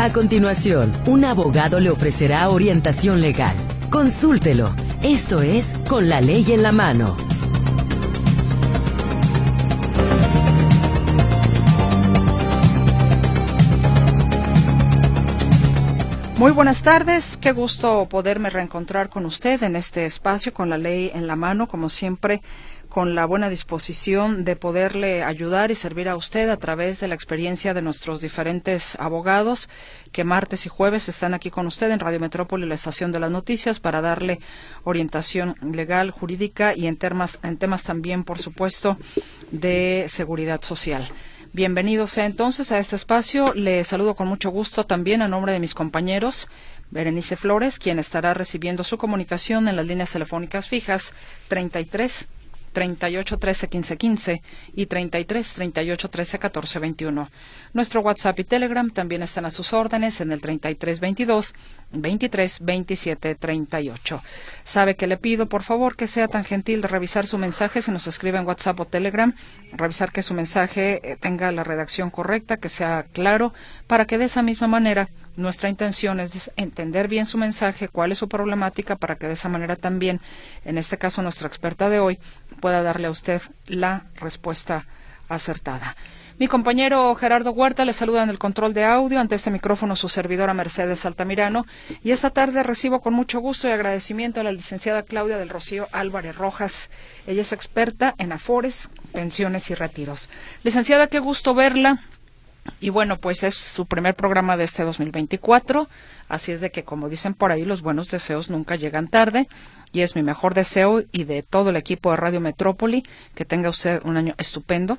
A continuación, un abogado le ofrecerá orientación legal. Consúltelo. Esto es Con la ley en la mano. Muy buenas tardes, qué gusto poderme reencontrar con usted en este espacio con la ley en la mano, como siempre con la buena disposición de poderle ayudar y servir a usted a través de la experiencia de nuestros diferentes abogados que martes y jueves están aquí con usted en Radio Metrópoli, la estación de las noticias, para darle orientación legal, jurídica y en temas, en temas también, por supuesto, de seguridad social. Bienvenidos entonces a este espacio. Le saludo con mucho gusto también a nombre de mis compañeros. Berenice Flores, quien estará recibiendo su comunicación en las líneas telefónicas fijas 33 38 13 15 15 y 33 38 13 14 21. Nuestro WhatsApp y Telegram también están a sus órdenes en el 33 22 23 27 38. Sabe que le pido, por favor, que sea tan gentil de revisar su mensaje si nos escribe en WhatsApp o Telegram, revisar que su mensaje eh, tenga la redacción correcta, que sea claro, para que de esa misma manera nuestra intención es entender bien su mensaje, cuál es su problemática, para que de esa manera también, en este caso nuestra experta de hoy, pueda darle a usted la respuesta acertada. Mi compañero Gerardo Huerta le saluda en el control de audio ante este micrófono su servidora Mercedes Altamirano y esta tarde recibo con mucho gusto y agradecimiento a la licenciada Claudia del Rocío Álvarez Rojas. Ella es experta en afores, pensiones y retiros. Licenciada, qué gusto verla. Y bueno, pues es su primer programa de este 2024, así es de que como dicen por ahí, los buenos deseos nunca llegan tarde y es mi mejor deseo y de todo el equipo de Radio Metrópoli que tenga usted un año estupendo,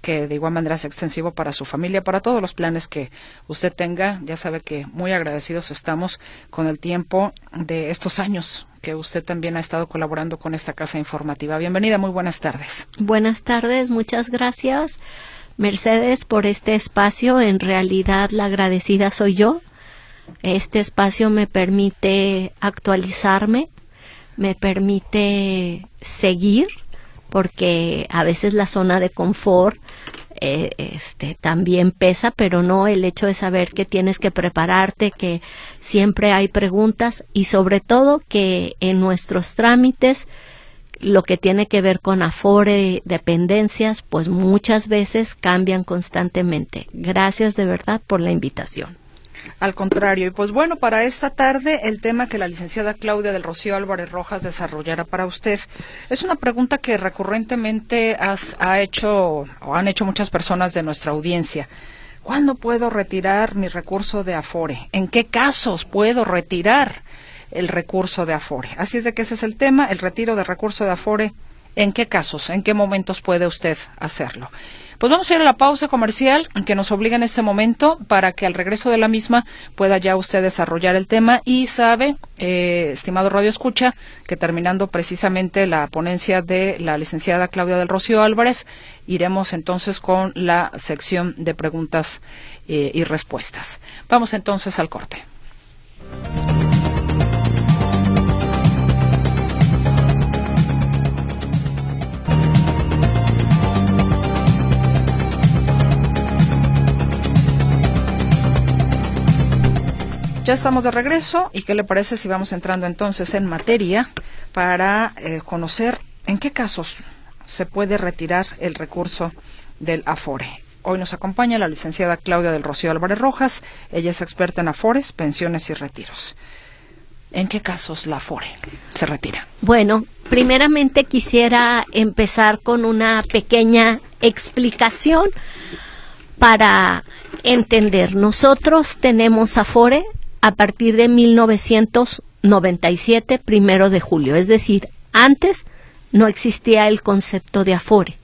que de igual manera es extensivo para su familia, para todos los planes que usted tenga. Ya sabe que muy agradecidos estamos con el tiempo de estos años que usted también ha estado colaborando con esta casa informativa. Bienvenida, muy buenas tardes. Buenas tardes, muchas gracias. Mercedes, por este espacio. En realidad, la agradecida soy yo. Este espacio me permite actualizarme, me permite seguir, porque a veces la zona de confort eh, este también pesa, pero no el hecho de saber que tienes que prepararte, que siempre hay preguntas y sobre todo que en nuestros trámites lo que tiene que ver con afore, dependencias, pues muchas veces cambian constantemente. Gracias de verdad por la invitación. Al contrario, y pues bueno, para esta tarde el tema que la licenciada Claudia del Rocío Álvarez Rojas desarrollará para usted es una pregunta que recurrentemente ha hecho o han hecho muchas personas de nuestra audiencia. ¿Cuándo puedo retirar mi recurso de Afore? ¿En qué casos puedo retirar el recurso de Afore? Así es de que ese es el tema, el retiro de recurso de Afore. ¿En qué casos? ¿En qué momentos puede usted hacerlo? Pues vamos a ir a la pausa comercial que nos obliga en este momento para que al regreso de la misma pueda ya usted desarrollar el tema y sabe, eh, estimado Radio Escucha, que terminando precisamente la ponencia de la licenciada Claudia del Rocío Álvarez, iremos entonces con la sección de preguntas eh, y respuestas. Vamos entonces al corte. Ya estamos de regreso y qué le parece si vamos entrando entonces en materia para eh, conocer en qué casos se puede retirar el recurso del Afore. Hoy nos acompaña la licenciada Claudia del Rocío Álvarez Rojas. Ella es experta en Afores, pensiones y retiros. ¿En qué casos la Afore se retira? Bueno, primeramente quisiera empezar con una pequeña explicación para entender. Nosotros tenemos Afore a partir de 1997, primero de julio. Es decir, antes no existía el concepto de afore.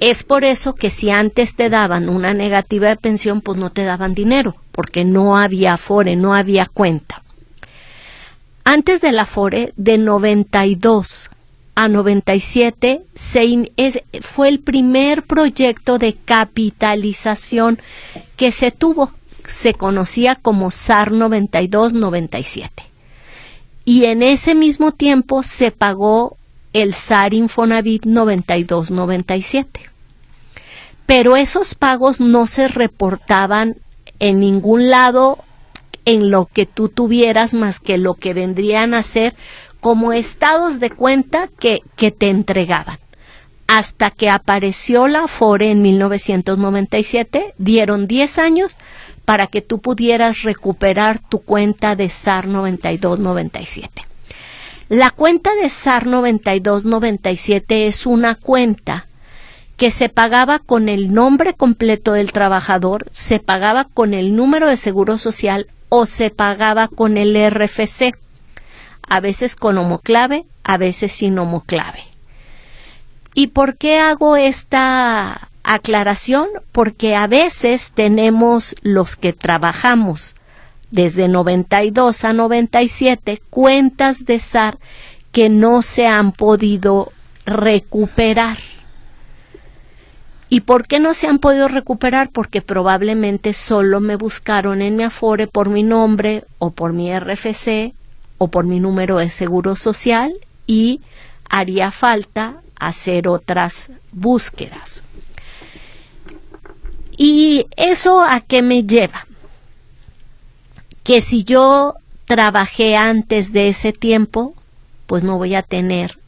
Es por eso que si antes te daban una negativa de pensión, pues no te daban dinero, porque no había afore, no había cuenta. Antes del afore, de 92 a 97, se fue el primer proyecto de capitalización que se tuvo se conocía como SAR 92-97. Y en ese mismo tiempo se pagó el SAR Infonavit 92-97. Pero esos pagos no se reportaban en ningún lado en lo que tú tuvieras más que lo que vendrían a ser como estados de cuenta que, que te entregaban. Hasta que apareció la Afore en 1997, dieron 10 años para que tú pudieras recuperar tu cuenta de SAR 9297. La cuenta de SAR 9297 es una cuenta que se pagaba con el nombre completo del trabajador, se pagaba con el número de seguro social o se pagaba con el RFC, a veces con homoclave, a veces sin homoclave. ¿Y por qué hago esta aclaración? Porque a veces tenemos los que trabajamos desde 92 a 97 cuentas de SAR que no se han podido recuperar. ¿Y por qué no se han podido recuperar? Porque probablemente solo me buscaron en mi Afore por mi nombre o por mi RFC o por mi número de seguro social y haría falta hacer otras búsquedas. ¿Y eso a qué me lleva? Que si yo trabajé antes de ese tiempo, pues no voy a tener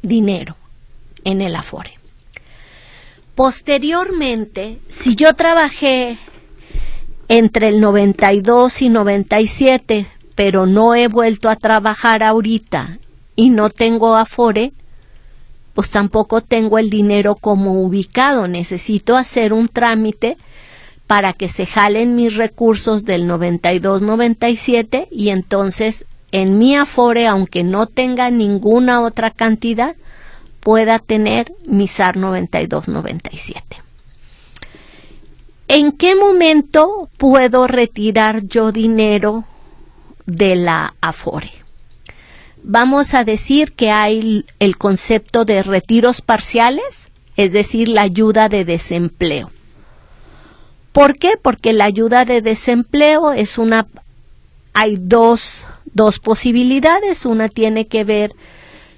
dinero en el Afore. Posteriormente, si yo trabajé entre el 92 y 97, pero no he vuelto a trabajar ahorita y no tengo Afore, pues tampoco tengo el dinero como ubicado. Necesito hacer un trámite para que se jalen mis recursos del 92-97 y entonces en mi Afore, aunque no tenga ninguna otra cantidad, pueda tener mi SAR 92-97. ¿En qué momento puedo retirar yo dinero de la Afore? Vamos a decir que hay el concepto de retiros parciales, es decir, la ayuda de desempleo. ¿Por qué? Porque la ayuda de desempleo es una... Hay dos, dos posibilidades. Una tiene que ver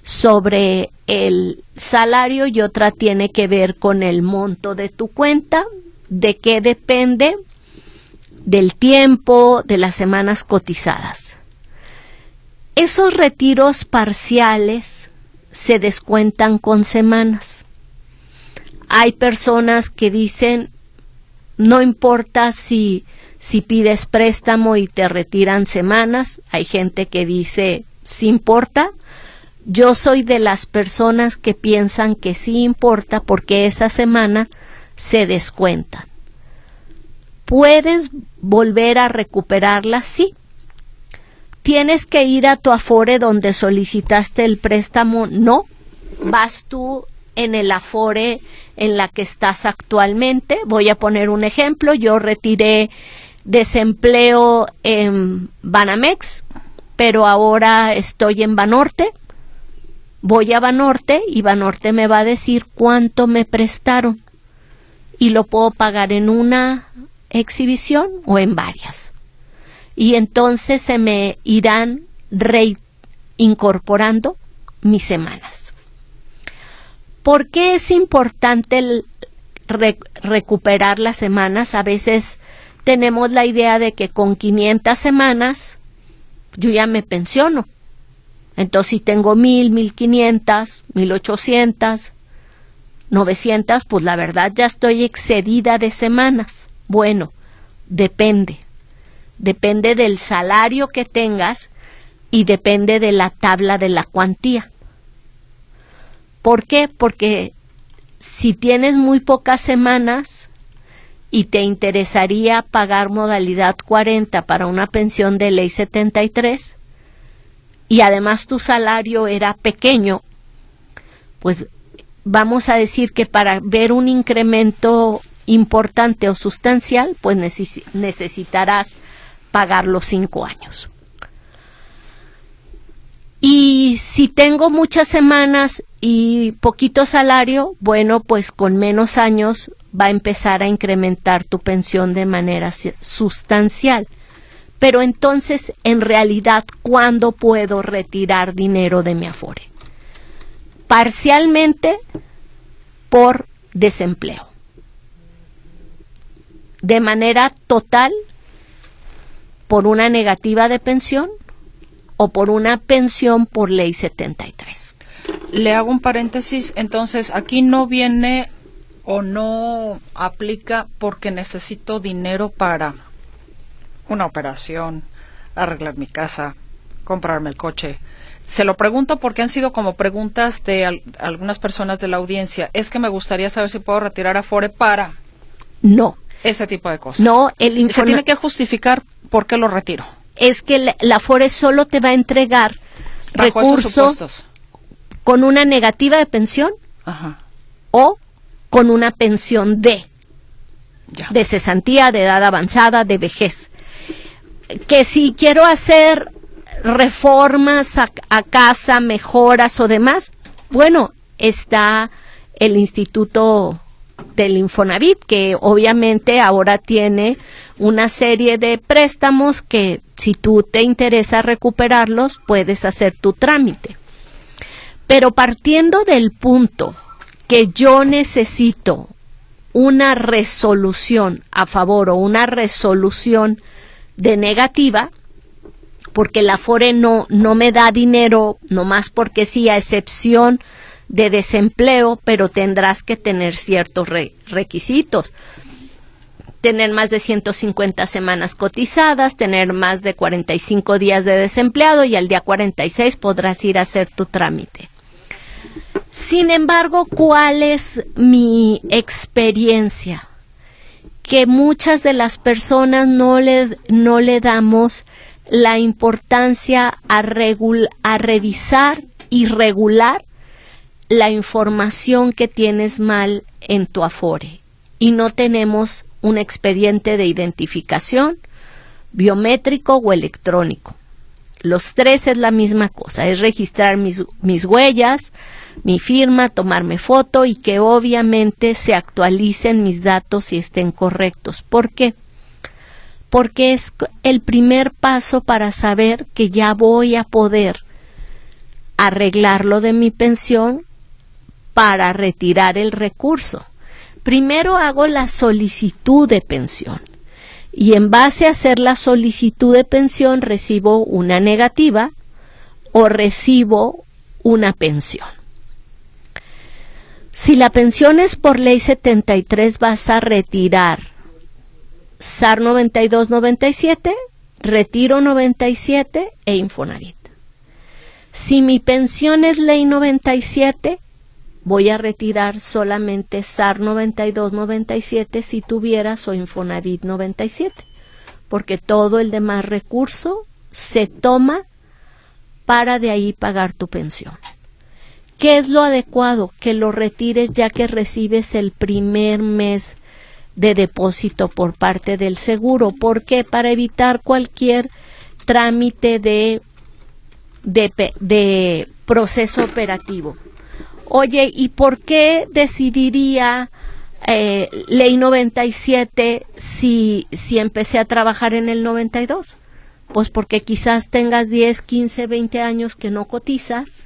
sobre el salario y otra tiene que ver con el monto de tu cuenta. ¿De qué depende? Del tiempo, de las semanas cotizadas. Esos retiros parciales se descuentan con semanas. Hay personas que dicen, no importa si, si pides préstamo y te retiran semanas. Hay gente que dice, sí importa. Yo soy de las personas que piensan que sí importa porque esa semana se descuentan. ¿Puedes volver a recuperarla? Sí, tienes que ir a tu Afore donde solicitaste el préstamo, no, vas tú en el Afore en la que estás actualmente. Voy a poner un ejemplo, yo retiré desempleo en Banamex, pero ahora estoy en Banorte. Voy a Banorte y Banorte me va a decir cuánto me prestaron. Y lo puedo pagar en una exhibición o en varias y entonces se me irán reincorporando mis semanas. ¿Por qué es importante recuperar las semanas? A veces tenemos la idea de que con 500 semanas yo ya me pensiono. Entonces, si tengo mil, mil quinientas, mil ochocientas, novecientas, pues la verdad ya estoy excedida de semanas. Bueno, depende depende del salario que tengas y depende de la tabla de la cuantía. ¿Por qué? Porque si tienes muy pocas semanas y te interesaría pagar modalidad 40 para una pensión de ley 73 y además tu salario era pequeño, pues vamos a decir que para ver un incremento importante o sustancial, pues necesitarás pagar los cinco años. Y si tengo muchas semanas y poquito salario, bueno, pues con menos años va a empezar a incrementar tu pensión de manera sustancial. Pero entonces, en realidad, ¿cuándo puedo retirar dinero de mi Afore? Parcialmente por desempleo. De manera total por una negativa de pensión o por una pensión por ley 73. Le hago un paréntesis, entonces aquí no viene o no aplica porque necesito dinero para una operación, arreglar mi casa, comprarme el coche. Se lo pregunto porque han sido como preguntas de algunas personas de la audiencia. Es que me gustaría saber si puedo retirar Afore para. No. Este tipo de cosas. No, el Se tiene que justificar por qué lo retiro. Es que la, Afore solo te va a entregar recursos con una negativa de pensión o con una pensión de, de cesantía, de edad avanzada, de vejez. Que si quiero hacer reformas a, casa, mejoras o demás, bueno, está el Instituto del Infonavit, que obviamente ahora tiene una serie de préstamos que si tú te interesa recuperarlos, puedes hacer tu trámite. Pero partiendo del punto que yo necesito una resolución a favor o una resolución de negativa, porque la FORE no, no me da dinero, nomás porque sí, a excepción de desempleo, pero tendrás que tener ciertos requisitos. Tener más de 150 semanas cotizadas, tener más de 45 días de desempleado y al día 46 podrás ir a hacer tu trámite. Sin embargo, ¿cuál es mi experiencia? Que muchas de las personas no le, no le damos la importancia a, a revisar y regular la información que tienes mal en tu Afore y no tenemos un expediente de identificación biométrico o electrónico. Los tres es la misma cosa, es registrar mis, mis huellas, mi firma, tomarme foto y que obviamente se actualicen mis datos y estén correctos. ¿Por qué? porque es el primer paso para saber que ya voy a poder arreglarlo de mi pensión para retirar el recurso. Primero hago la solicitud de pensión y en base a hacer la solicitud de pensión recibo una negativa o recibo una pensión. Si la pensión es por ley 73 vas a retirar SAR 9297, Retiro 97 e Infonavit. Si mi pensión es ley 97, voy a retirar solamente SAR 9297 si tuvieras o Infonavit 97, porque todo el demás recurso se toma para de ahí pagar tu pensión. ¿Qué es lo adecuado? Que lo retires ya que recibes el primer mes de depósito por parte del seguro. ¿Por qué? Para evitar cualquier trámite de, de, proceso operativo. Oye, ¿y por qué decidiría eh, ley 97 si, si empecé a trabajar en el 92? Pues porque quizás tengas 10, 15, 20 años que no cotizas,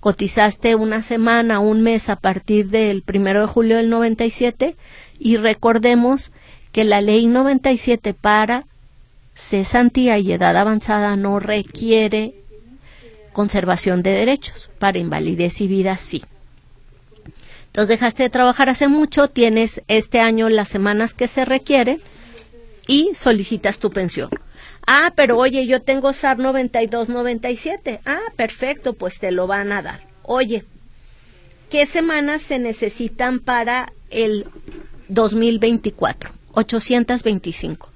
cotizaste una semana, un mes a partir del primero de julio del 97 y recordemos que la ley 97 para cesantía y edad avanzada no requiere conservación de derechos, para invalidez y vida sí. Entonces dejaste de trabajar hace mucho, tienes este año las semanas que se requieren y solicitas tu pensión. Ah, pero oye, yo tengo SAR 9297. Ah, perfecto, pues te lo van a dar. Oye, ¿qué semanas se necesitan para el 2024, 825.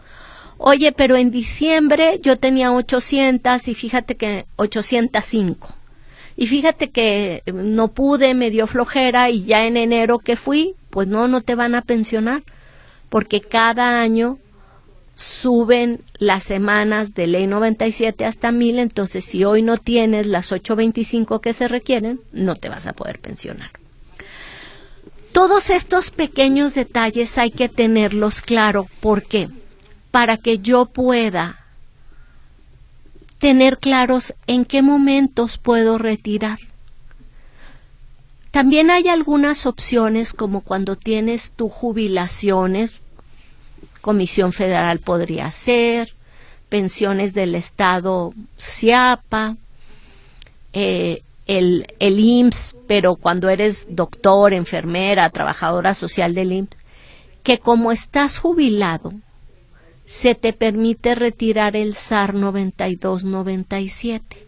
Oye, pero en diciembre yo tenía 800 y fíjate que 805. Y fíjate que no pude, me dio flojera y ya en enero que fui, pues no, no te van a pensionar, porque cada año suben las semanas de ley 97 hasta 1000, entonces si hoy no tienes las 825 que se requieren, no te vas a poder pensionar. Todos estos pequeños detalles hay que tenerlos claro. ¿Por qué? Para que yo pueda tener claros en qué momentos puedo retirar. También hay algunas opciones como cuando tienes tu jubilaciones, Comisión Federal podría ser, pensiones del Estado CIAPA, eh, el, el IMSS, pero cuando eres doctor, enfermera, trabajadora social del IMSS, que como estás jubilado, se te permite retirar el SAR 9297.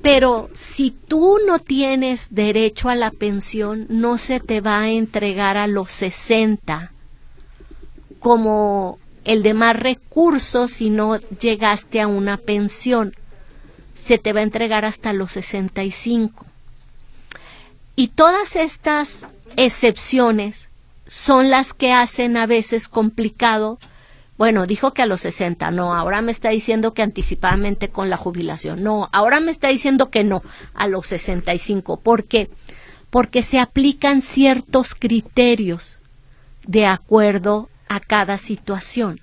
Pero si tú no tienes derecho a la pensión, no se te va a entregar a los 60 como el de más recursos si no llegaste a una pensión. Se te va a entregar hasta los 65. Y todas estas excepciones son las que hacen a veces complicado bueno, dijo que a los 60, no, ahora me está diciendo que anticipadamente con la jubilación, no, ahora me está diciendo que no, a los 65. ¿Por qué? Porque se aplican ciertos criterios de acuerdo a cada situación.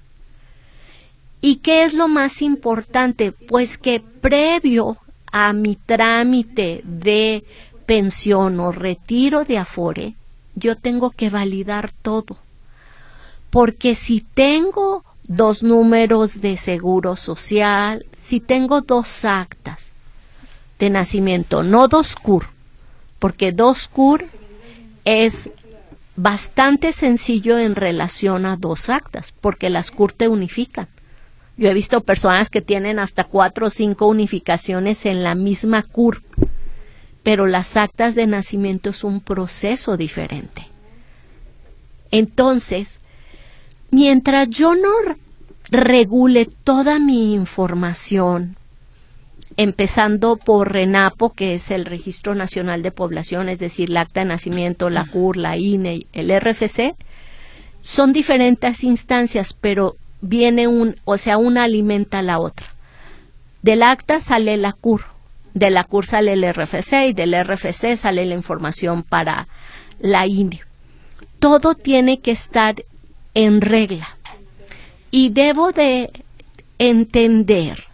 ¿Y qué es lo más importante? Pues que previo a mi trámite de pensión o retiro de Afore, yo tengo que validar todo porque si tengo dos números de seguro social, si tengo dos actas de nacimiento, no dos CUR, porque dos CUR es bastante sencillo en relación a dos actas, porque las CUR te unifican. Yo he visto personas que tienen hasta cuatro o cinco unificaciones en la misma CUR, pero las actas de nacimiento es un proceso diferente. Entonces, mientras yo no regule toda mi información, empezando por RENAPO, que es el Registro Nacional de Población, es decir, el acta de nacimiento, la CUR, la INE, el RFC, son diferentes instancias, pero viene un, o sea, una alimenta a la otra. Del acta sale la CUR, de la CUR sale el RFC y del RFC sale la información para la INE. Todo tiene que estar en regla. Y debo de entender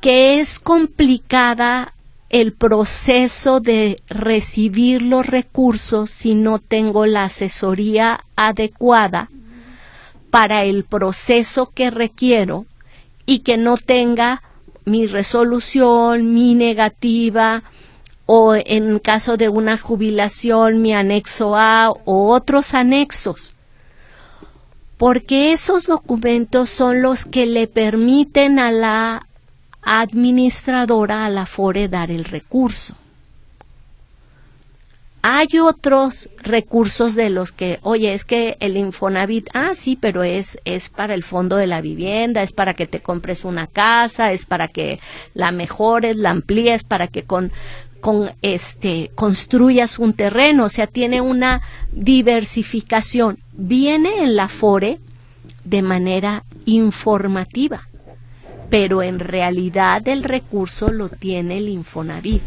que es complicada el proceso de recibir los recursos si no tengo la asesoría adecuada para el proceso que requiero y que no tenga mi resolución, mi negativa o en caso de una jubilación mi anexo A o otros anexos porque esos documentos son los que le permiten a la administradora, a la FORE, dar el recurso. Hay otros recursos de los que, oye, es que el Infonavit, ah, sí, pero es, es para el fondo de la vivienda, es para que te compres una casa, es para que la mejores, la amplíes, para que con, con este construyas un terreno, o sea, tiene una diversificación. Viene en la FORE de manera informativa, pero en realidad el recurso lo tiene el Infonavit.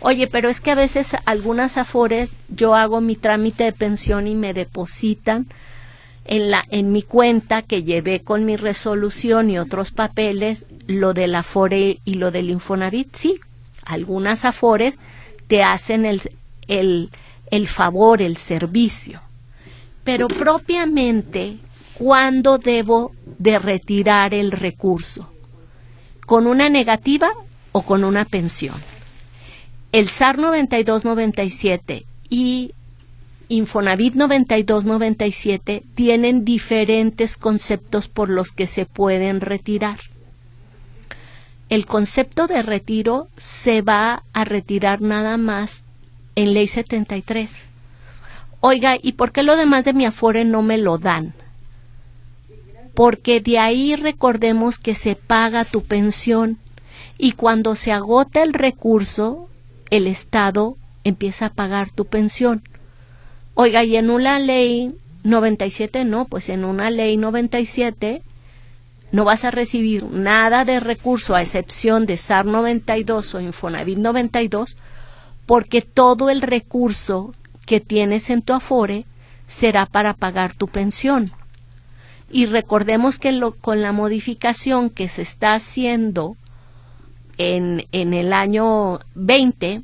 Oye, pero es que a veces algunas afores yo hago mi trámite de pensión y me depositan en la en mi cuenta que llevé con mi resolución y otros papeles lo del afore y lo del Infonavit, sí, algunas afores te hacen el, el, el favor, el servicio. Pero propiamente, ¿cuándo debo de retirar el recurso? ¿Con una negativa o con una pensión? El SAR 9297 y Infonavit 9297 tienen diferentes conceptos por los que se pueden retirar el concepto de retiro se va a retirar nada más en ley 73. Oiga, ¿y por qué lo demás de mi afore no me lo dan? Porque de ahí recordemos que se paga tu pensión y cuando se agota el recurso, el Estado empieza a pagar tu pensión. Oiga, y en una ley 97 no, pues en una ley 97 no vas a recibir nada de recurso a excepción de SAR 92 o Infonavit 92 porque todo el recurso que tienes en tu Afore será para pagar tu pensión. Y recordemos que con la modificación que se está haciendo en, en el año 20,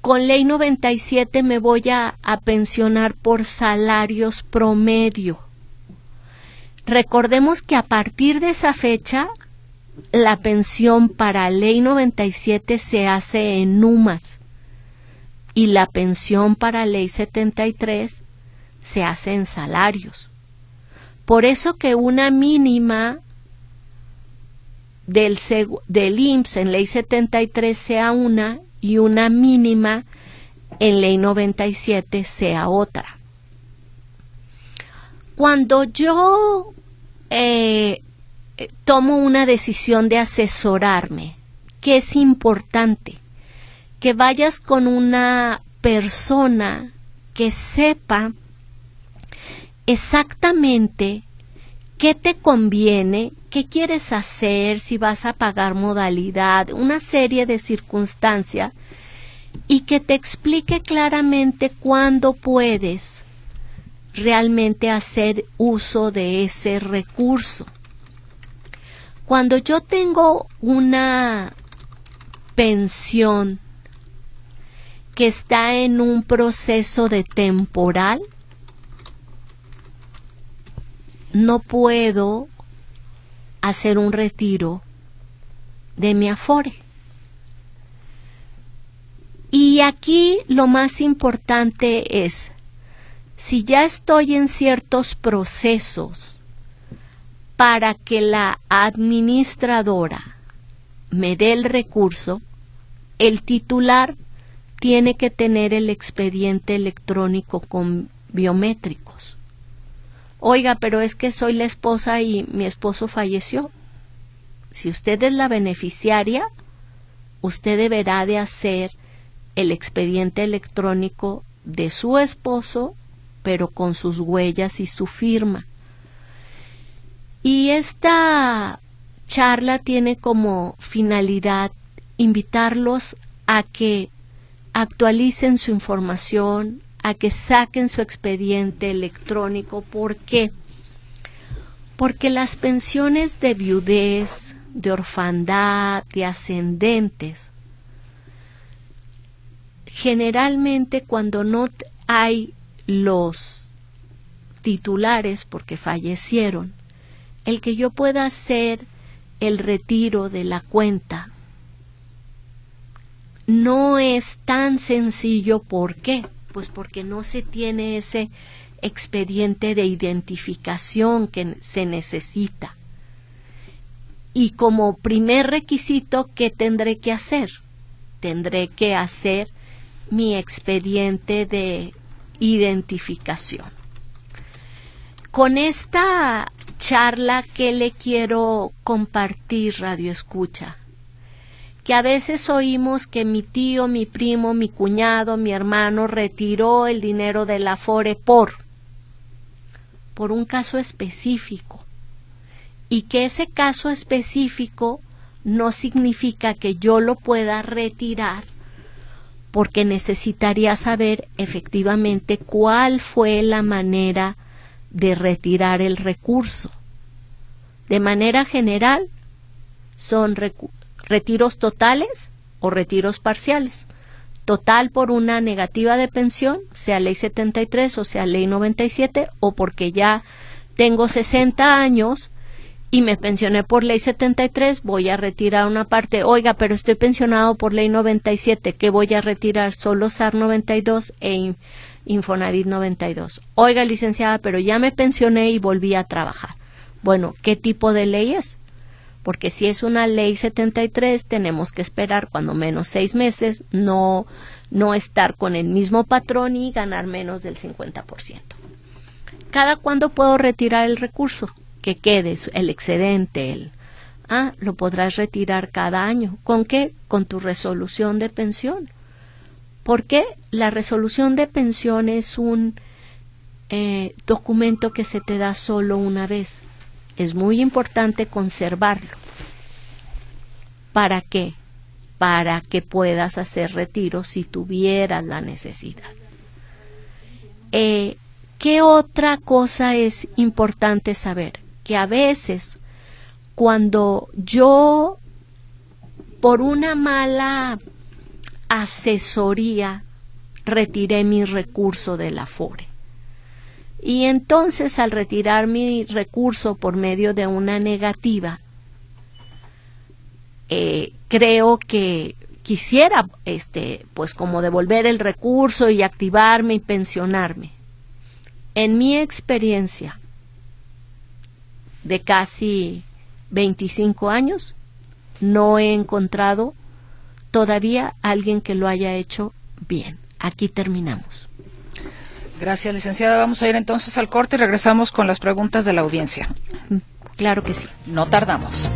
con ley 97 me voy a, a pensionar por salarios promedio recordemos que a partir de esa fecha la pensión para ley 97 se hace en NUMAS y la pensión para ley 73 se hace en salarios. Por eso que una mínima del, del IMSS en ley 73 sea una y una mínima en ley 97 sea otra. Cuando yo eh, tomo una decisión de asesorarme, que es importante, que vayas con una persona que sepa exactamente qué te conviene, qué quieres hacer, si vas a pagar modalidad, una serie de circunstancias y que te explique claramente cuándo puedes realmente hacer uso de ese recurso. Cuando yo tengo una pensión que está en un proceso de temporal, no puedo hacer un retiro de mi afore. Y aquí lo más importante es, si ya estoy en ciertos procesos para que la administradora me dé el recurso, el titular tiene que tener el expediente electrónico con biométricos. Oiga, pero es que soy la esposa y mi esposo falleció. Si usted es la beneficiaria, usted deberá de hacer el expediente electrónico de su esposo, pero con sus huellas y su firma. Y esta charla tiene como finalidad invitarlos a que actualicen su información, a que saquen su expediente electrónico. ¿Por qué? Porque las pensiones de viudez, de orfandad, de ascendentes, generalmente cuando no hay los titulares porque fallecieron, el que yo pueda hacer el retiro de la cuenta no es tan sencillo. ¿Por qué? Pues porque no se tiene ese expediente de identificación que se necesita. Y como primer requisito, ¿qué tendré que hacer? Tendré que hacer mi expediente de identificación. Con esta charla que le quiero compartir, Radio Escucha, que a veces oímos que mi tío, mi primo, mi cuñado, mi hermano retiró el dinero de la FORE por por un caso específico y que ese caso específico no significa que yo lo pueda retirar porque necesitaría saber efectivamente cuál fue la manera de retirar el recurso. De manera general, son retiros totales o retiros parciales. Total por una negativa de pensión, sea ley 73 o sea ley 97, o porque ya tengo 60 años y me pensioné por ley 73, voy a retirar una parte. Oiga, pero estoy pensionado por ley 97, ¿qué voy a retirar? Solo SAR 92 e Infonavit 92. Oiga, licenciada, pero ya me pensioné y volví a trabajar. Bueno, ¿qué tipo de ley es? Porque si es una ley 73, tenemos que esperar cuando menos seis meses, no, no estar con el mismo patrón y ganar menos del 50%. ¿Cada cuándo puedo retirar el recurso? que quede el excedente, el, ah, lo podrás retirar cada año. ¿Con qué? Con tu resolución de pensión. ¿Por qué? La resolución de pensión es un eh, documento que se te da solo una vez. Es muy importante conservarlo. ¿Para qué? Para que puedas hacer retiro si tuvieras la necesidad. Eh, ¿Qué otra cosa es importante saber? que a veces cuando yo por una mala asesoría retiré mi recurso del Afore. Y entonces al retirar mi recurso por medio de una negativa, eh, creo que quisiera, este, pues como devolver el recurso y activarme y pensionarme. En mi experiencia de casi 25 años, no he encontrado todavía alguien que lo haya hecho bien. Aquí terminamos. Gracias, licenciada. Vamos a ir entonces al corte y regresamos con las preguntas de la audiencia. Claro que sí. No tardamos.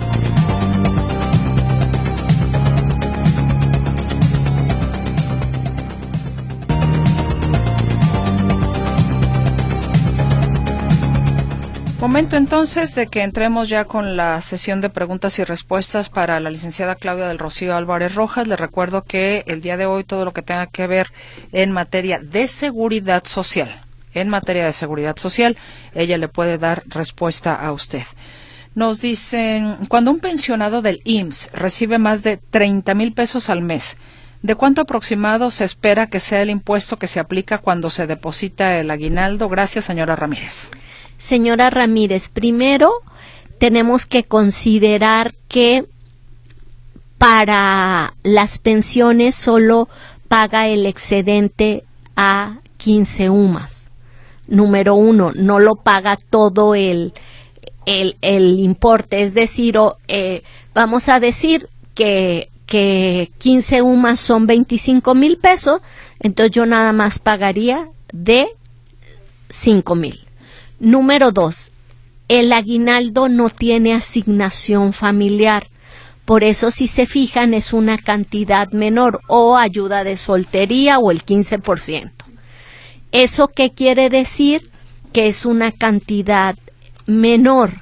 Momento entonces de que entremos ya con la sesión de preguntas y respuestas para la licenciada Claudia del Rocío Álvarez Rojas. Le recuerdo que el día de hoy todo lo que tenga que ver en materia de seguridad social, en materia de seguridad social, ella le puede dar respuesta a usted. Nos dicen, cuando un pensionado del IMSS recibe más de 30 mil pesos al mes, ¿de cuánto aproximado se espera que sea el impuesto que se aplica cuando se deposita el aguinaldo? Gracias, señora Ramírez. Señora Ramírez, primero tenemos que considerar que para las pensiones solo paga el excedente a 15 UMAS. Número uno, no lo paga todo el, el, el importe, es decir, eh, vamos a decir que, que 15 UMAS son 25 mil pesos, entonces yo nada más pagaría de 5 mil. Número dos, el aguinaldo no tiene asignación familiar. Por eso, si se fijan, es una cantidad menor o ayuda de soltería o el 15%. ¿Eso qué quiere decir? Que es una cantidad menor.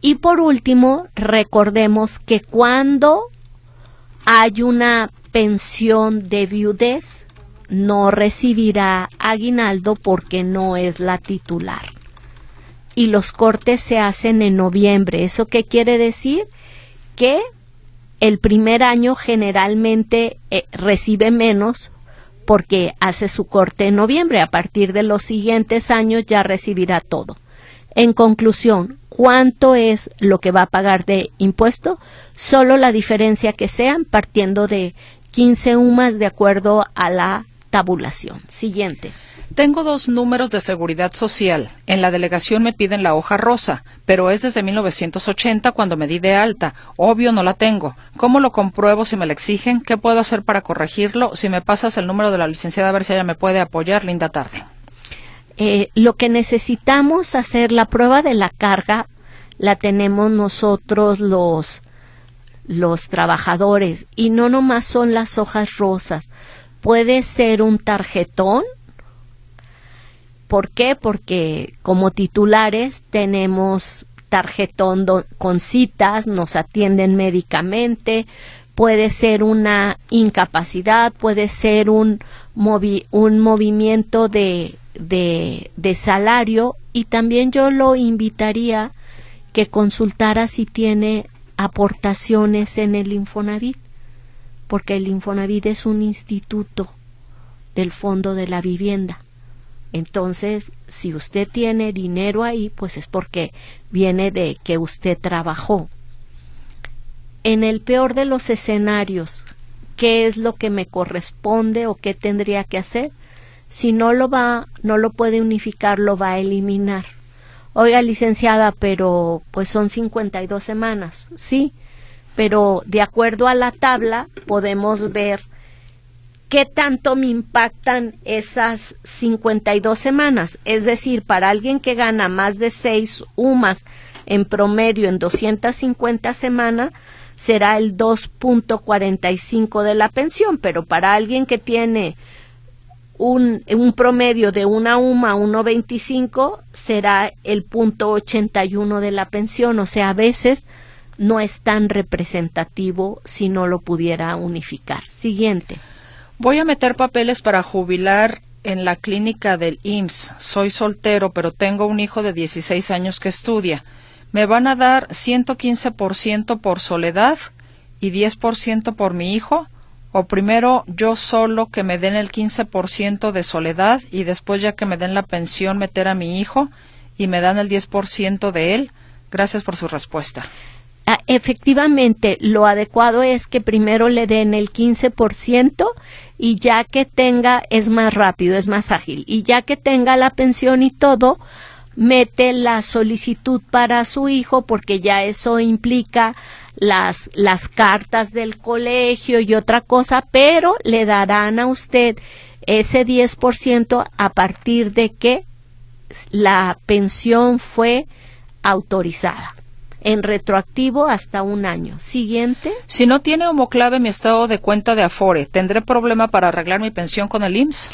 Y por último, recordemos que cuando hay una pensión de viudez, no recibirá aguinaldo porque no es la titular y los cortes se hacen en noviembre. ¿Eso qué quiere decir? Que el primer año generalmente eh, recibe menos porque hace su corte en noviembre. A partir de los siguientes años ya recibirá todo. En conclusión, ¿cuánto es lo que va a pagar de impuesto? Solo la diferencia que sean partiendo de 15 UMAS de acuerdo a la tabulación. Siguiente. Tengo dos números de seguridad social. En la delegación me piden la hoja rosa, pero es desde 1980 cuando me di de alta. Obvio no la tengo. ¿Cómo lo compruebo si me la exigen? ¿Qué puedo hacer para corregirlo? Si me pasas el número de la licenciada a ver si ella me puede apoyar. Linda tarde. Eh, lo que necesitamos hacer, la prueba de la carga, la tenemos nosotros los los trabajadores y no nomás son las hojas rosas. Puede ser un tarjetón. ¿Por qué? Porque como titulares tenemos tarjetón con citas, nos atienden médicamente, puede ser una incapacidad, puede ser un, un movimiento de, de, de, salario. Y también yo lo invitaría que consultara si tiene aportaciones en el Infonavit, porque el Infonavit es un instituto del Fondo de la Vivienda. Entonces, si usted tiene dinero ahí, pues es porque viene de que usted trabajó. En el peor de los escenarios, ¿qué es lo que me corresponde o qué tendría que hacer? Si no lo va, no lo puede unificar, lo va a eliminar. Oiga, licenciada, pero pues son 52 semanas, sí, pero de acuerdo a la tabla podemos ver ¿qué tanto me impactan esas 52 semanas? Es decir, para alguien que gana más de 6 UMAS en promedio en 250 semanas, será el 2.45 de la pensión, pero para alguien que tiene un, promedio de una UMA a 1.25 será el punto 81 de la pensión, o sea, a veces no es tan representativo si no lo pudiera unificar. Siguiente. Voy a meter papeles para jubilar en la clínica del IMSS. Soy soltero, pero tengo un hijo de 16 años que estudia. ¿Me van a dar 115% por soledad y 10% por mi hijo? o primero yo solo que me den el 15% de soledad y después ya que me den la pensión meter a mi hijo y me dan el 10% de él? Gracias por su respuesta. Ah, efectivamente, lo adecuado es que primero le den el 15% y ya que tenga, es más rápido, es más ágil, y ya que tenga la pensión y todo, mete la solicitud para su hijo porque ya eso implica las, las cartas del colegio y otra cosa, pero le darán a usted ese 10% a partir de que la pensión fue autorizada en retroactivo hasta un año. Siguiente. Si no tiene homoclave mi estado de cuenta de Afore, ¿tendré problema para arreglar mi pensión con el IMSS?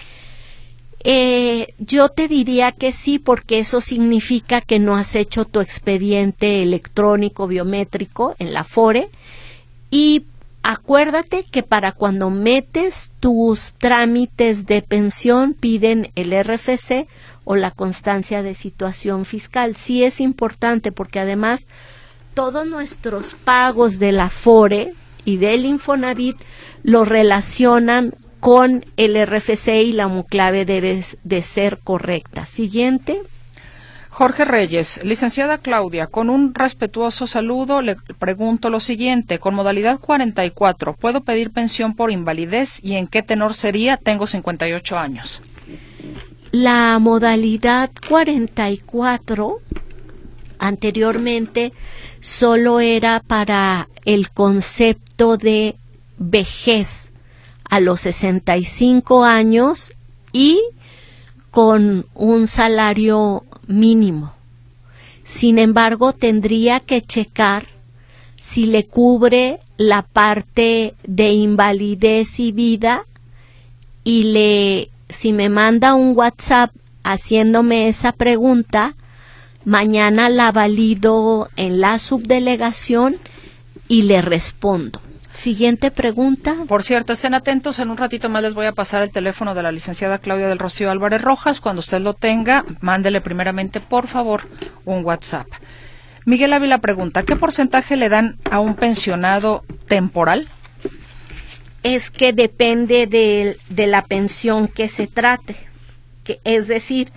Eh, yo te diría que sí, porque eso significa que no has hecho tu expediente electrónico biométrico en la FORE y acuérdate que para cuando metes tus trámites de pensión piden el RFC o la constancia de situación fiscal. Sí es importante porque además todos nuestros pagos de la FORE y del Infonavit lo relacionan con el RFC y la muclave debe de ser correcta. Siguiente. Jorge Reyes, licenciada Claudia, con un respetuoso saludo le pregunto lo siguiente. Con modalidad 44, ¿puedo pedir pensión por invalidez y en qué tenor sería? Tengo 58 años. La modalidad 44 anteriormente solo era para el concepto de vejez a los 65 años y con un salario mínimo. Sin embargo, tendría que checar si le cubre la parte de invalidez y vida y le si me manda un WhatsApp haciéndome esa pregunta, mañana la valido en la subdelegación y le respondo. Siguiente pregunta. Por cierto, estén atentos. En un ratito más les voy a pasar el teléfono de la licenciada Claudia del Rocío Álvarez Rojas. Cuando usted lo tenga, mándele primeramente, por favor, un WhatsApp. Miguel Ávila pregunta, ¿qué porcentaje le dan a un pensionado temporal? Es que depende de, de la pensión que se trate. Que, es decir,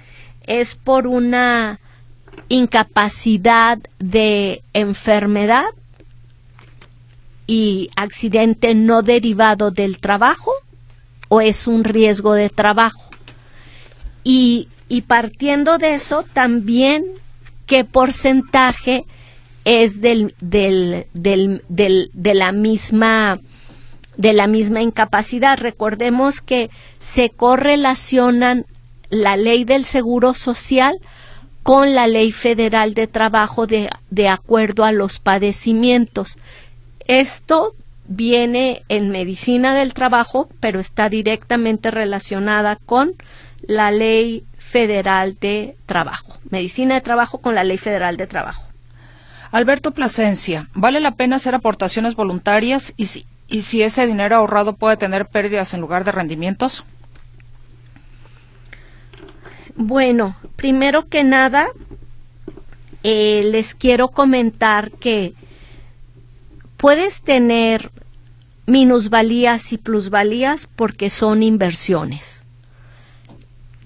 es por una incapacidad de enfermedad y accidente no derivado del trabajo o es un riesgo de trabajo. Y, y partiendo de eso, también qué porcentaje es del, del, del, de la misma de la misma incapacidad. Recordemos que se correlacionan la ley del seguro social con la ley federal de trabajo de, de acuerdo a los padecimientos. Esto viene en medicina del trabajo, pero está directamente relacionada con la ley federal de trabajo. Medicina de trabajo con la ley federal de trabajo. Alberto Plasencia, ¿vale la pena hacer aportaciones voluntarias y si, y si ese dinero ahorrado puede tener pérdidas en lugar de rendimientos? Bueno, primero que nada, eh, les quiero comentar que Puedes tener minusvalías y plusvalías porque son inversiones.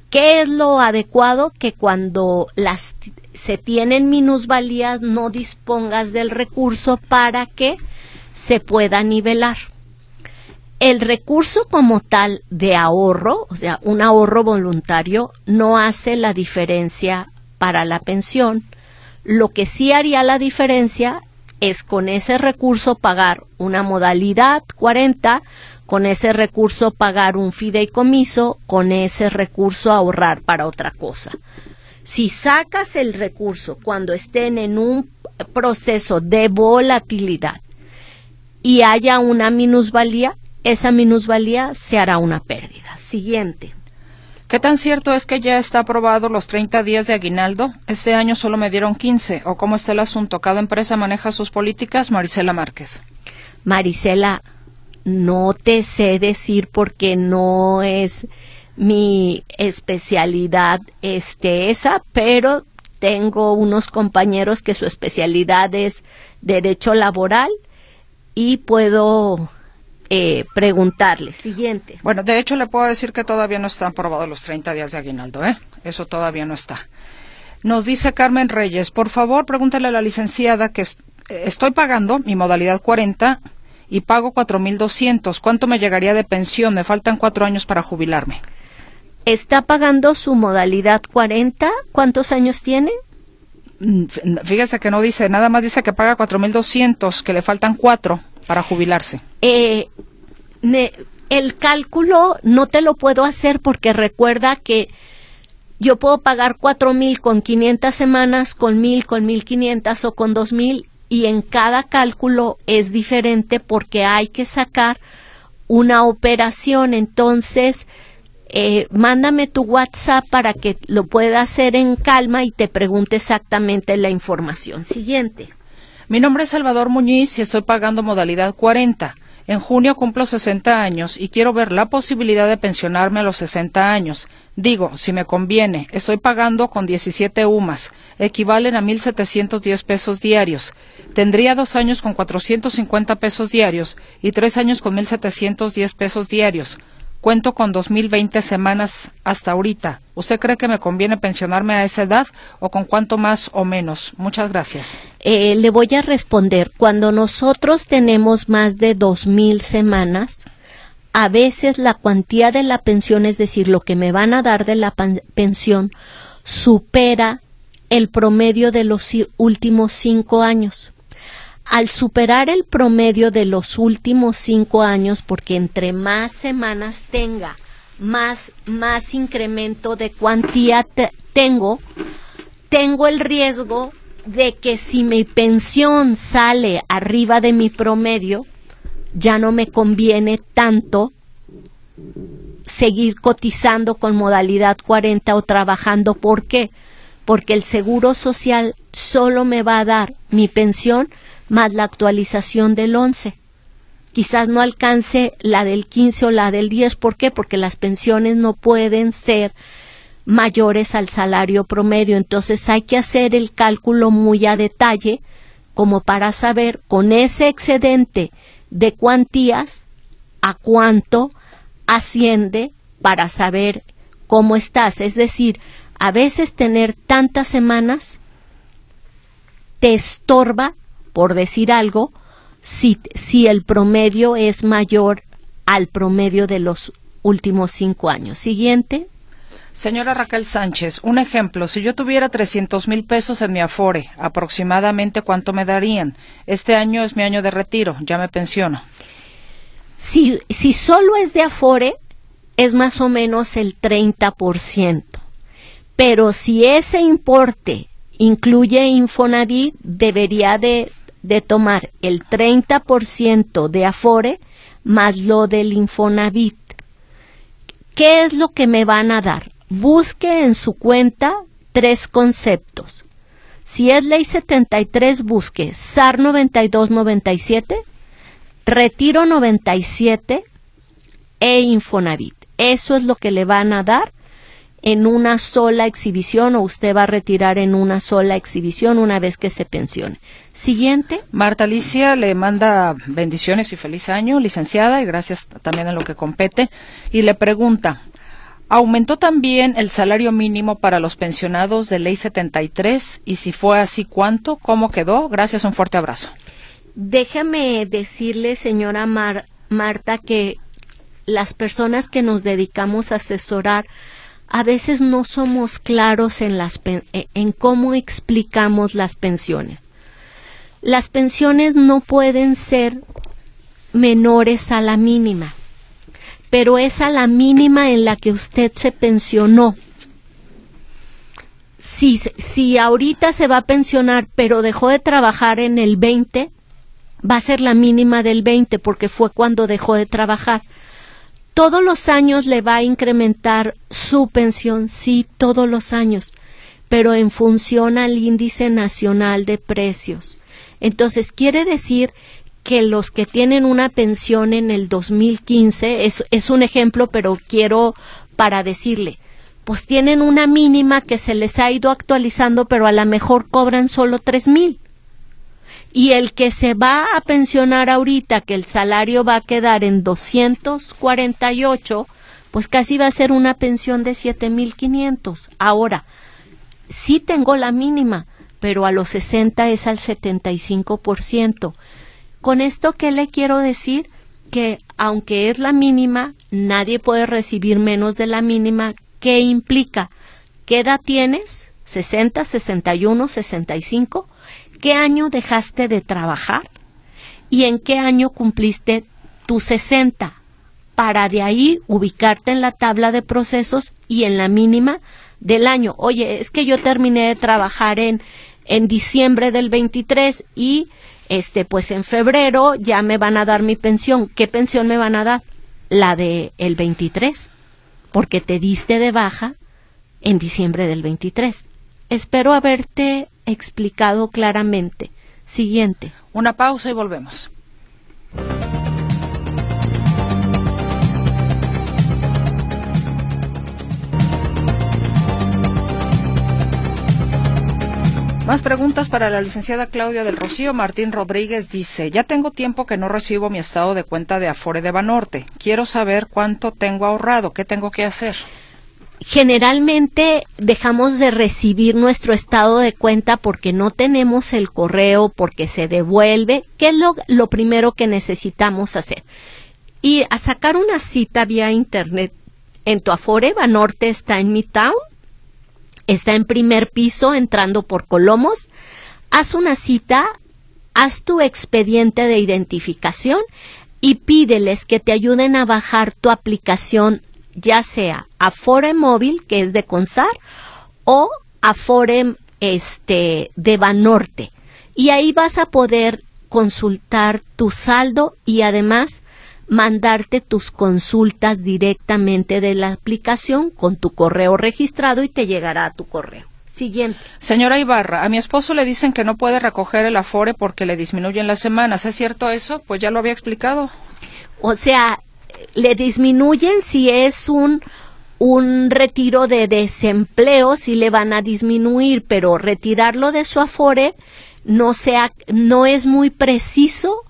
¿Qué es lo adecuado? Que cuando las se tienen minusvalías no dispongas del recurso para que se pueda nivelar. El recurso como tal de ahorro, o sea, un ahorro voluntario, no hace la diferencia para la pensión. Lo que sí haría la diferencia es con ese recurso pagar una modalidad 40, con ese recurso pagar un fideicomiso, con ese recurso ahorrar para otra cosa. Si sacas el recurso cuando estén en un proceso de volatilidad y haya una minusvalía, esa minusvalía se hará una pérdida. Siguiente. ¿Qué tan cierto es que ya está aprobado los 30 días de aguinaldo? Este año solo me dieron 15. ¿O cómo está el asunto? ¿Cada empresa maneja sus políticas? Marisela Márquez. Marisela, no te sé decir porque no es mi especialidad este esa, pero tengo unos compañeros que su especialidad es derecho laboral y puedo eh, preguntarle. Siguiente. Bueno, de hecho le puedo decir que todavía no están aprobados los 30 días de aguinaldo, ¿eh? Eso todavía no está. Nos dice Carmen Reyes, por favor, pregúntale a la licenciada que estoy pagando mi modalidad 40 y pago 4.200. ¿Cuánto me llegaría de pensión? Me faltan cuatro años para jubilarme. ¿Está pagando su modalidad 40? ¿Cuántos años tiene? Mm, fíjese que no dice, nada más dice que paga 4.200, que le faltan cuatro para jubilarse. Eh, el cálculo no te lo puedo hacer porque recuerda que yo puedo pagar 4.000 con 500 semanas, con 1.000, con 1.500 o con 2.000 y en cada cálculo es diferente porque hay que sacar una operación. Entonces, eh, mándame tu WhatsApp para que lo pueda hacer en calma y te pregunte exactamente la información. Siguiente. Mi nombre es Salvador Muñiz y estoy pagando modalidad 40. En junio cumplo 60 años y quiero ver la posibilidad de pensionarme a los 60 años. Digo, si me conviene, estoy pagando con 17 UMAS, equivalen a 1.710 pesos diarios. Tendría dos años con 450 pesos diarios y tres años con 1.710 pesos diarios. Cuento con 2.020 semanas hasta ahorita. ¿Usted cree que me conviene pensionarme a esa edad o con cuánto más o menos? Muchas gracias. Eh, le voy a responder. Cuando nosotros tenemos más de 2.000 semanas, a veces la cuantía de la pensión, es decir, lo que me van a dar de la pensión, supera el promedio de los últimos cinco años al superar el promedio de los últimos cinco años, porque entre más semanas tenga, más, más incremento de cuantía tengo, tengo el riesgo de que si mi pensión sale arriba de mi promedio, ya no me conviene tanto seguir cotizando con modalidad 40 o trabajando. ¿Por qué? Porque el seguro social solo me va a dar mi pensión más la actualización del 11. Quizás no alcance la del 15 o la del 10. ¿Por qué? Porque las pensiones no pueden ser mayores al salario promedio. Entonces hay que hacer el cálculo muy a detalle como para saber con ese excedente de cuantías a cuánto asciende para saber cómo estás. Es decir, a veces tener tantas semanas te estorba por decir algo, si, si el promedio es mayor al promedio de los últimos cinco años. Siguiente. Señora Raquel Sánchez, un ejemplo, si yo tuviera 300 mil pesos en mi Afore, aproximadamente cuánto me darían. Este año es mi año de retiro, ya me pensiono. Si, si solo es de Afore, es más o menos el 30%. Pero si ese importe incluye Infonavit, debería de de tomar el 30% de Afore más lo del Infonavit. ¿Qué es lo que me van a dar? Busque en su cuenta tres conceptos. Si es ley 73, busque SAR 9297, Retiro 97 e Infonavit. Eso es lo que le van a dar en una sola exhibición o usted va a retirar en una sola exhibición una vez que se pensione. Siguiente. Marta Alicia le manda bendiciones y feliz año, licenciada, y gracias también en lo que compete. Y le pregunta, ¿aumentó también el salario mínimo para los pensionados de ley 73? Y si fue así, ¿cuánto? ¿Cómo quedó? Gracias, un fuerte abrazo. Déjame decirle, señora Marta, que las personas que nos dedicamos a asesorar a veces no somos claros en, las e, en cómo explicamos las pensiones. Las pensiones no pueden ser menores a la mínima, pero es a la mínima en la que usted se pensionó. Si, si ahorita se va a pensionar, pero dejó de trabajar en el 20, va a ser la mínima del 20 porque fue cuando dejó de trabajar todos los años le va a incrementar su pensión, sí, todos los años, pero en función al índice nacional de precios. Entonces, quiere decir que los que tienen una pensión en el 2015, es, es un ejemplo, pero quiero para decirle, pues tienen una mínima que se les ha ido actualizando, pero a lo mejor cobran solo tres mil. Y el que se va a pensionar ahorita, que el salario va a quedar en 248, pues casi va a ser una pensión de 7500. Ahora, sí tengo la mínima, pero a los 60 es al 75%. Con esto, ¿qué le quiero decir? Que aunque es la mínima, nadie puede recibir menos de la mínima. ¿Qué implica? ¿Qué edad tienes? ¿60, 61, 65? ¿Qué año dejaste de trabajar? ¿Y en qué año cumpliste tus 60? Para de ahí ubicarte en la tabla de procesos y en la mínima del año. Oye, es que yo terminé de trabajar en, en diciembre del 23 y este pues en febrero ya me van a dar mi pensión. ¿Qué pensión me van a dar? La de el 23, porque te diste de baja en diciembre del 23. Espero haberte explicado claramente. Siguiente. Una pausa y volvemos. Más preguntas para la licenciada Claudia del Rocío. Martín Rodríguez dice, ya tengo tiempo que no recibo mi estado de cuenta de Afore de Banorte. Quiero saber cuánto tengo ahorrado. ¿Qué tengo que hacer? Generalmente dejamos de recibir nuestro estado de cuenta porque no tenemos el correo, porque se devuelve. ¿Qué es lo, primero que necesitamos hacer? Ir a sacar una cita vía internet. En tu Afore Banorte está en mi town está en primer piso entrando por Colomos, haz una cita, haz tu expediente de identificación y pídeles que te ayuden a bajar tu aplicación, ya sea Afore Móvil, que es de Consar, o Afore este, de Banorte. Y ahí vas a poder consultar tu saldo y además mandarte tus consultas directamente de la aplicación con tu correo registrado y te llegará a tu correo. Siguiente. Señora Ibarra, a mi esposo le dicen que no puede recoger el afore porque le disminuyen las semanas. ¿Es cierto eso? Pues ya lo había explicado. O sea, le disminuyen si es un un retiro de desempleo, si le van a disminuir, pero retirarlo de su afore no sea no es muy preciso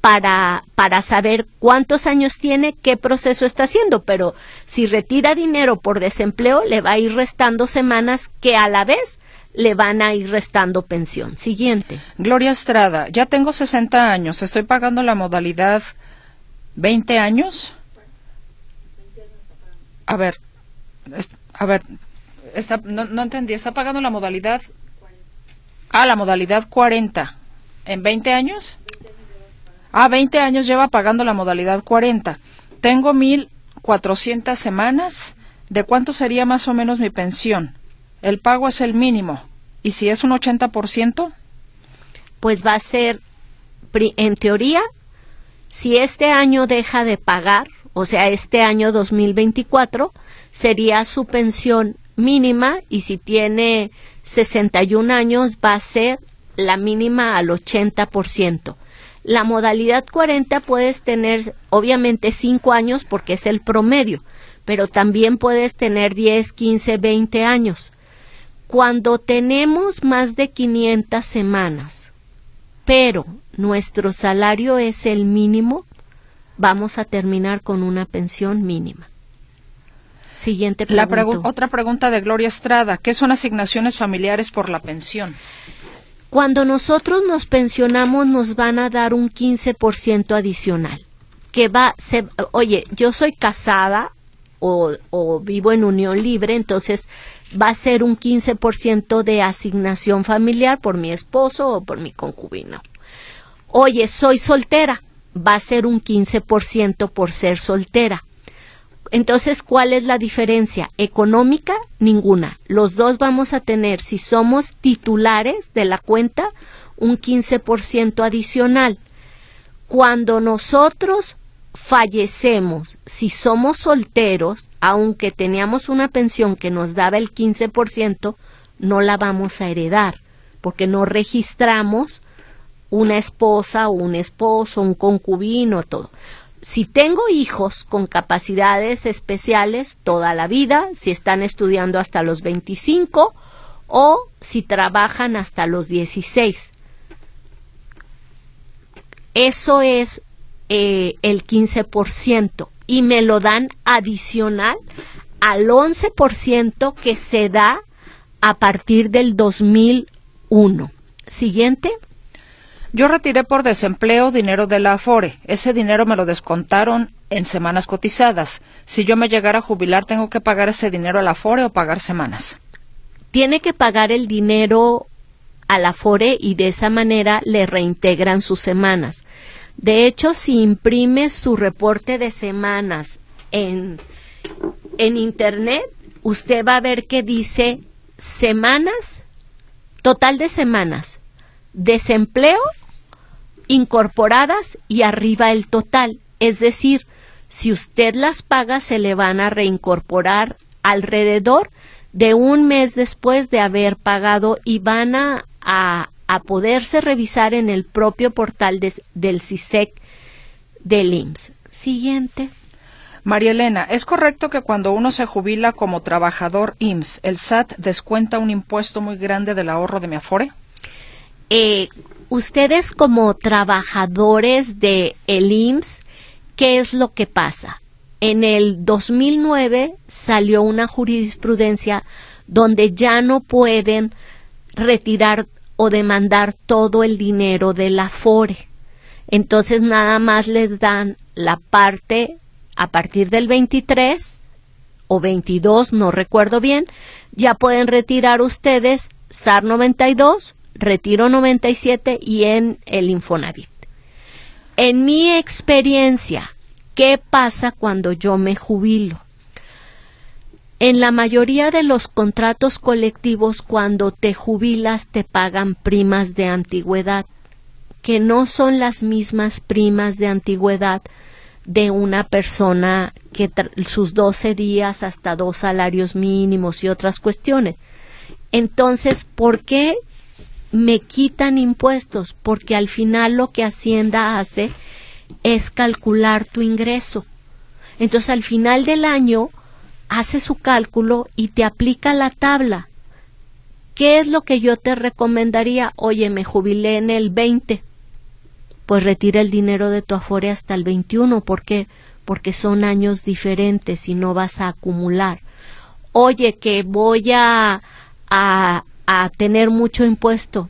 para, para saber cuántos años tiene, qué proceso está haciendo, pero si retira dinero por desempleo, le va a ir restando semanas que a la vez le van a ir restando pensión. Siguiente. Gloria Estrada, ya tengo 60 años, estoy pagando la modalidad 20 años. A ver, a ver, no, no entendí, está pagando la modalidad. Ah, la modalidad 40. ¿En 20 años? Ah, 20 años lleva pagando la modalidad 40. Tengo 1.400 semanas. ¿De cuánto sería más o menos mi pensión? El pago es el mínimo. ¿Y si es un 80%? Pues va a ser, en teoría, si este año deja de pagar, o sea, este año 2024, sería su pensión mínima y si tiene 61 años va a ser la mínima al 80%. La modalidad 40 puedes tener obviamente 5 años porque es el promedio, pero también puedes tener 10, 15, 20 años. Cuando tenemos más de 500 semanas, pero nuestro salario es el mínimo, vamos a terminar con una pensión mínima. Siguiente pregunta. otra pregunta de Gloria Estrada. ¿Qué son asignaciones familiares por la pensión? Cuando nosotros nos pensionamos nos van a dar un 15% adicional. Que va, se, oye, yo soy casada o, o vivo en unión libre, entonces va a ser un 15% de asignación familiar por mi esposo o por mi concubino. Oye, soy soltera, va a ser un 15% por ser soltera. Entonces, ¿cuál es la diferencia? Económica, ninguna. Los dos vamos a tener, si somos titulares de la cuenta, un 15% adicional. Cuando nosotros fallecemos, si somos solteros, aunque teníamos una pensión que nos daba el 15%, no la vamos a heredar, porque no registramos una esposa o un esposo, un concubino, todo si tengo hijos con capacidades especiales toda la vida, si están estudiando hasta los 25 o si trabajan hasta los 16. eso es eh, el 15% y me lo dan adicional al 11% que se da a partir del 2001. Siguiente. Yo retiré por desempleo dinero de la Afore. Ese dinero me lo descontaron en semanas cotizadas. Si yo me llegara a jubilar, ¿tengo que pagar ese dinero a la Afore o pagar semanas? Tiene que pagar el dinero a la Afore y de esa manera le reintegran sus semanas. De hecho, si imprime su reporte de semanas en, en Internet, usted va a ver que dice semanas, total de semanas, desempleo, incorporadas y arriba el total. Es decir, si usted las paga, se le van a reincorporar alrededor de un mes después de haber pagado y van a, a, poderse revisar en el propio portal del CISEC del IMSS. Siguiente. María Elena, ¿es correcto que cuando uno se jubila como trabajador IMSS, el SAT descuenta un impuesto muy grande del ahorro de mi Afore? Eh, ustedes como trabajadores de el IMSS, ¿qué es lo que pasa? En el 2009 salió una jurisprudencia donde ya no pueden retirar o demandar todo el dinero del Afore. Entonces nada más les dan la parte a partir del 23 o 22, no recuerdo bien, ya pueden retirar ustedes SAR 92, Retiro 97 y en el Infonavit. En mi experiencia, ¿qué pasa cuando yo me jubilo? En la mayoría de los contratos colectivos, cuando te jubilas, te pagan primas de antigüedad, que no son las mismas primas de antigüedad de una persona que sus 12 días hasta dos salarios mínimos y otras cuestiones. Entonces, ¿por qué me quitan impuestos? Porque al final lo que Hacienda hace es calcular tu ingreso. Entonces, al final del año, hace su cálculo y te aplica la tabla. ¿Qué es lo que yo te recomendaría? Oye, me jubilé en el 20. Pues retira el dinero de tu afore hasta el 21. ¿Por qué? Porque son años diferentes y no vas a acumular. Oye, que voy a, a, a tener mucho impuesto.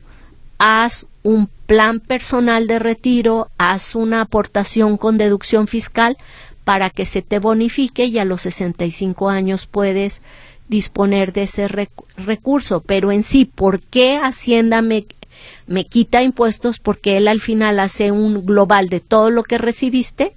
Haz un plan personal de retiro, haz una aportación con deducción fiscal para que se te bonifique y a los 65 años puedes disponer de ese recurso. Pero en sí, ¿por qué Hacienda me, me quita impuestos? Porque él al final hace un global de todo lo que recibiste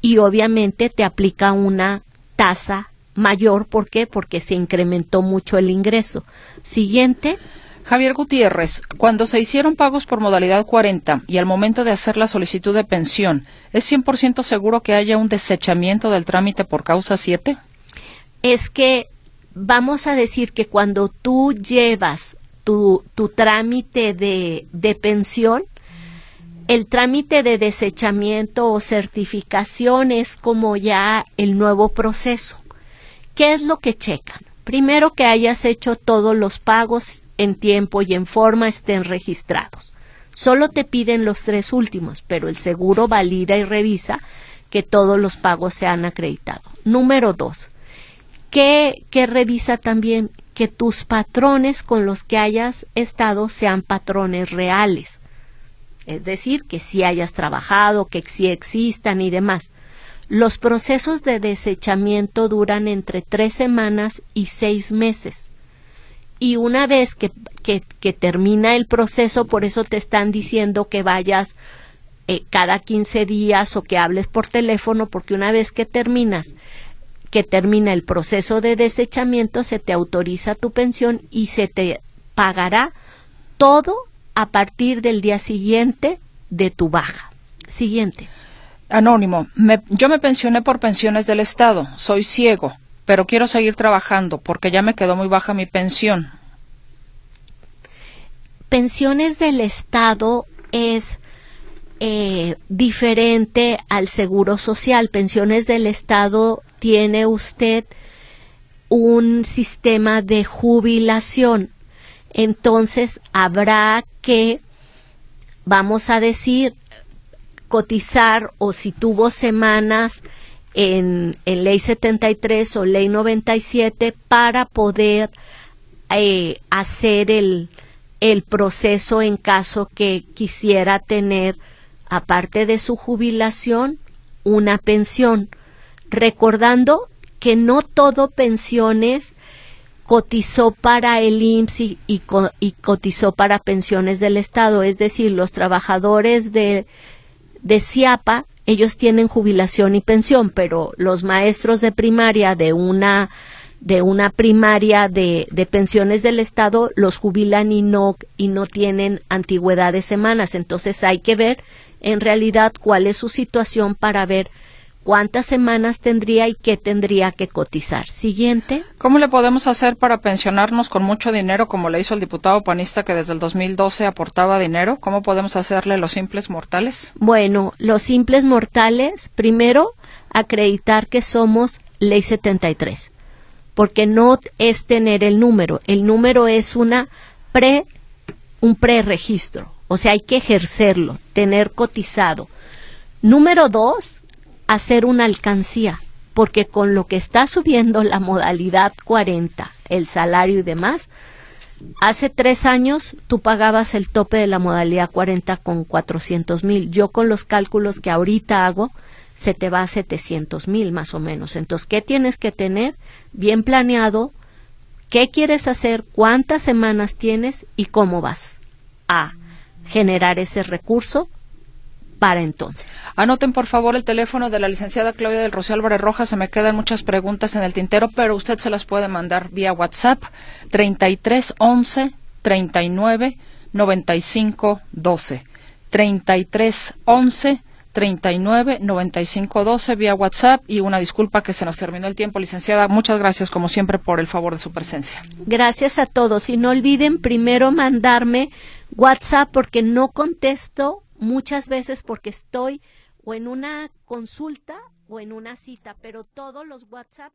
y obviamente te aplica una tasa mayor. ¿Por qué? Porque se incrementó mucho el ingreso. Siguiente. Javier Gutiérrez, cuando se hicieron pagos por modalidad 40 y al momento de hacer la solicitud de pensión, ¿es 100% seguro que haya un desechamiento del trámite por causa 7? Es que vamos a decir que cuando tú llevas tu, tu trámite de, de pensión, el trámite de desechamiento o certificación es como ya el nuevo proceso. ¿Qué es lo que checan? Primero que hayas hecho todos los pagos en tiempo y en forma estén registrados. Solo te piden los tres últimos, pero el seguro valida y revisa que todos los pagos se han acreditado. Número dos, que, revisa también que tus patrones con los que hayas estado sean patrones reales. Es decir, que si hayas trabajado, que sí existan y demás. Los procesos de desechamiento duran entre tres semanas y seis meses y una vez que, que, termina el proceso, por eso te están diciendo que vayas eh, cada 15 días o que hables por teléfono, porque una vez que terminas, que termina el proceso de desechamiento, se te autoriza tu pensión y se te pagará todo a partir del día siguiente de tu baja. Siguiente. Anónimo, yo me pensioné por pensiones del Estado, soy ciego pero quiero seguir trabajando porque ya me quedó muy baja mi pensión. Pensiones del Estado es eh, diferente al seguro social. Pensiones del Estado tiene usted un sistema de jubilación. Entonces habrá que, vamos a decir, cotizar o si tuvo semanas en, en ley 73 o ley 97 para poder eh, hacer el, el proceso en caso que quisiera tener, aparte de su jubilación, una pensión. Recordando que no todo pensiones cotizó para el IMSS y, y, cotizó para pensiones del Estado, es decir, los trabajadores de, de CIAPA, ellos tienen jubilación y pensión, pero los maestros de primaria de una de una primaria de, de pensiones del Estado los jubilan y no, y no tienen antigüedad de semanas. Entonces hay que ver en realidad cuál es su situación para ver cuántas semanas tendría y qué tendría que cotizar. Siguiente. ¿Cómo le podemos hacer para pensionarnos con mucho dinero como le hizo el diputado panista que desde el 2012 aportaba dinero? ¿Cómo podemos hacerle los simples mortales? Bueno, los simples mortales, primero, acreditar que somos ley 73 porque no es tener el número, el número es una pre un preregistro, o sea, hay que ejercerlo, tener cotizado. Número dos, hacer una alcancía, porque con lo que está subiendo la modalidad 40, el salario y demás, hace tres años tú pagabas el tope de la modalidad 40 con 400 mil. Yo con los cálculos que ahorita hago, se te va a 700 mil más o menos. Entonces, ¿qué tienes que tener? Bien planeado, qué quieres hacer, cuántas semanas tienes y cómo vas a generar ese recurso para entonces. Anoten por favor el teléfono de la licenciada Claudia del Rocío Álvarez Rojas. Se me quedan muchas preguntas en el tintero, pero usted se las puede mandar vía WhatsApp 33 11 39 95 12. 33 11 39 95 12 vía WhatsApp y una disculpa que se nos terminó el tiempo, licenciada. Muchas gracias como siempre por el favor de su presencia. Gracias a todos y no olviden primero mandarme WhatsApp porque no contesto muchas veces porque estoy o en una consulta o en una cita, pero todos los WhatsApp